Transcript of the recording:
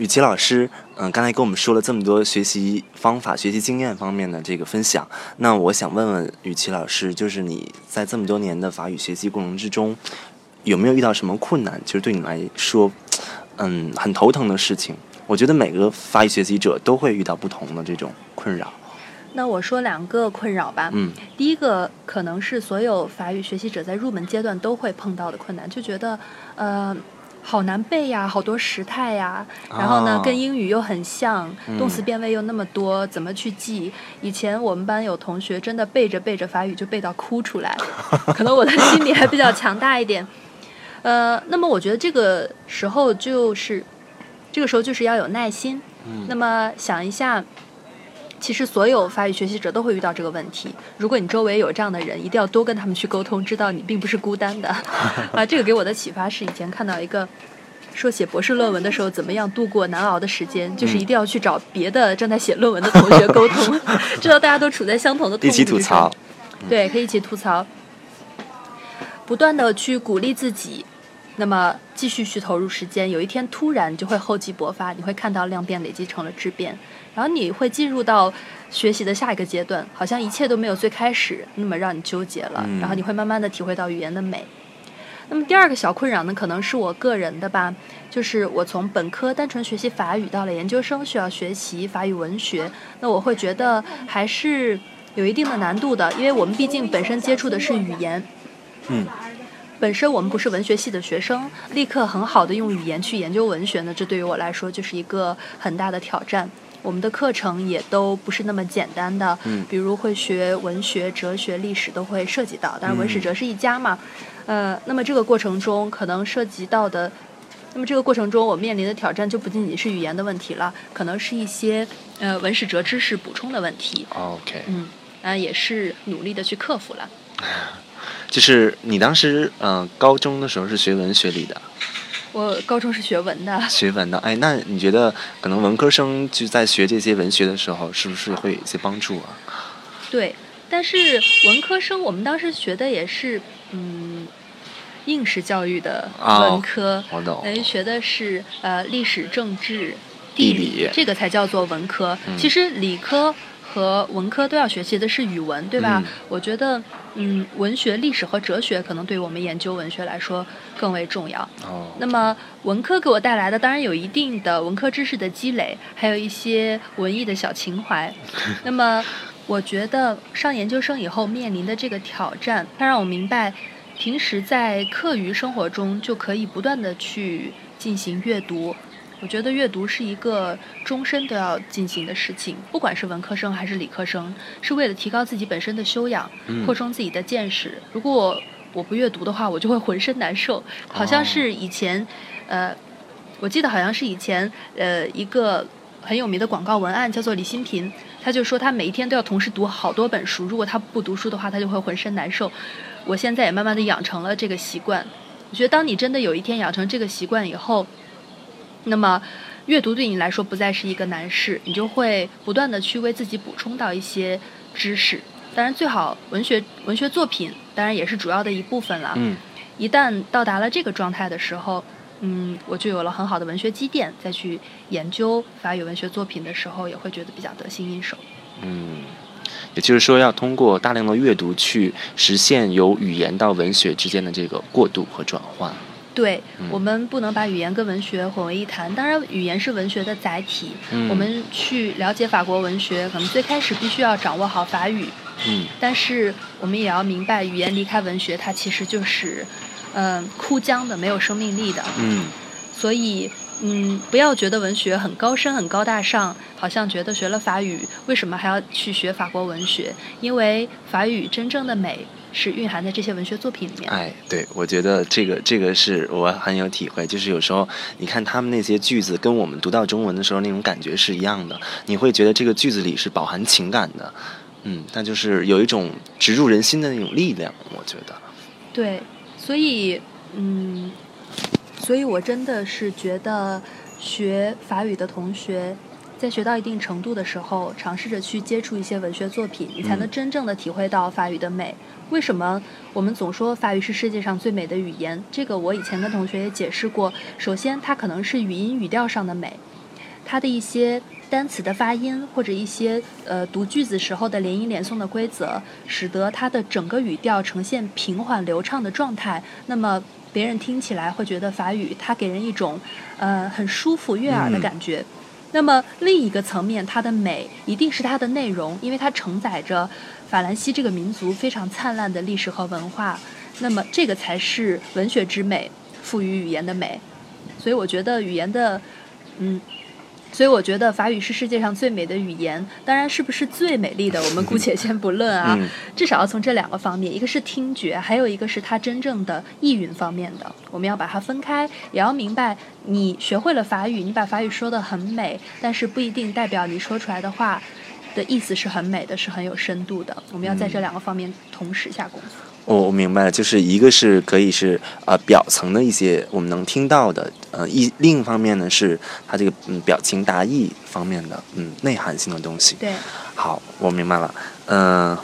雨琦老师，嗯，刚才跟我们说了这么多学习方法、学习经验方面的这个分享，那我想问问雨琦老师，就是你在这么多年的法语学习过程之中，有没有遇到什么困难？就是对你来说，嗯，很头疼的事情。我觉得每个法语学习者都会遇到不同的这种困扰。那我说两个困扰吧。嗯，第一个可能是所有法语学习者在入门阶段都会碰到的困难，就觉得，呃。好难背呀，好多时态呀，然后呢，跟英语又很像，动词变位又那么多，怎么去记？以前我们班有同学真的背着背着法语就背到哭出来，可能我的心理还比较强大一点。呃，那么我觉得这个时候就是，这个时候就是要有耐心。那么想一下。其实所有法语学习者都会遇到这个问题。如果你周围有这样的人，一定要多跟他们去沟通，知道你并不是孤单的。啊，这个给我的启发是以前看到一个说写博士论文的时候怎么样度过难熬的时间，就是一定要去找别的正在写论文的同学沟通，知道大家都处在相同的痛苦一起吐槽。对，可以一起吐槽，不断的去鼓励自己。那么继续去投入时间，有一天突然就会厚积薄发，你会看到量变累积成了质变，然后你会进入到学习的下一个阶段，好像一切都没有最开始那么让你纠结了，然后你会慢慢的体会到语言的美。那么第二个小困扰呢，可能是我个人的吧，就是我从本科单纯学习法语到了研究生需要学习法语文学，那我会觉得还是有一定的难度的，因为我们毕竟本身接触的是语言。嗯。本身我们不是文学系的学生，立刻很好的用语言去研究文学呢，这对于我来说就是一个很大的挑战。我们的课程也都不是那么简单的，嗯，比如会学文学、哲学、历史都会涉及到，当然文史哲是一家嘛，呃，那么这个过程中可能涉及到的，那么这个过程中我面临的挑战就不仅仅是语言的问题了，可能是一些呃文史哲知识补充的问题。OK，嗯，啊，也是努力的去克服了。就是你当时，嗯，高中的时候是学文学理的。我高中是学文的。学文的，哎，那你觉得可能文科生就在学这些文学的时候，是不是会有一些帮助啊？对，但是文科生我们当时学的也是，嗯，应试教育的文科，我懂。哎，学的是呃历史、政治、地理，这个才叫做文科。其实理科。和文科都要学习的是语文，对吧？我觉得，嗯，文学、历史和哲学可能对于我们研究文学来说更为重要。哦。那么文科给我带来的当然有一定的文科知识的积累，还有一些文艺的小情怀。那么我觉得上研究生以后面临的这个挑战，它让我明白，平时在课余生活中就可以不断的去进行阅读。我觉得阅读是一个终身都要进行的事情，不管是文科生还是理科生，是为了提高自己本身的修养，扩充自己的见识。如果我不阅读的话，我就会浑身难受。好像是以前，呃，我记得好像是以前，呃，一个很有名的广告文案叫做李新平，他就说他每一天都要同时读好多本书，如果他不读书的话，他就会浑身难受。我现在也慢慢的养成了这个习惯。我觉得当你真的有一天养成这个习惯以后，那么，阅读对你来说不再是一个难事，你就会不断的去为自己补充到一些知识。当然，最好文学文学作品当然也是主要的一部分了。嗯，一旦到达了这个状态的时候，嗯，我就有了很好的文学积淀，再去研究法语文学作品的时候，也会觉得比较得心应手。嗯，也就是说，要通过大量的阅读去实现由语言到文学之间的这个过渡和转换。对我们不能把语言跟文学混为一谈。当然，语言是文学的载体。我们去了解法国文学，可能最开始必须要掌握好法语。嗯。但是我们也要明白，语言离开文学，它其实就是，嗯，枯僵的，没有生命力的。嗯。所以，嗯，不要觉得文学很高深、很高大上，好像觉得学了法语，为什么还要去学法国文学？因为法语真正的美。是蕴含在这些文学作品里面。哎，对，我觉得这个这个是我很有体会。就是有时候你看他们那些句子，跟我们读到中文的时候那种感觉是一样的。你会觉得这个句子里是饱含情感的，嗯，但就是有一种植入人心的那种力量。我觉得。对，所以，嗯，所以我真的是觉得学法语的同学。在学到一定程度的时候，尝试着去接触一些文学作品，你才能真正的体会到法语的美。为什么我们总说法语是世界上最美的语言？这个我以前跟同学也解释过。首先，它可能是语音语调上的美，它的一些单词的发音或者一些呃读句子时候的连音连诵的规则，使得它的整个语调呈现平缓流畅的状态。那么别人听起来会觉得法语它给人一种呃很舒服悦耳的感觉。那么另一个层面，它的美一定是它的内容，因为它承载着法兰西这个民族非常灿烂的历史和文化。那么这个才是文学之美，赋予语言的美。所以我觉得语言的，嗯。所以我觉得法语是世界上最美的语言，当然是不是最美丽的，我们姑且先不论啊。至少要从这两个方面，一个是听觉，还有一个是它真正的意蕴方面的，我们要把它分开，也要明白，你学会了法语，你把法语说的很美，但是不一定代表你说出来的话的意思是很美的，是很有深度的。我们要在这两个方面同时下功夫。我我明白了，就是一个是可以是呃表层的一些我们能听到的，呃一另一方面呢是它这个嗯表情达意方面的嗯内涵性的东西。对，好，我明白了，嗯。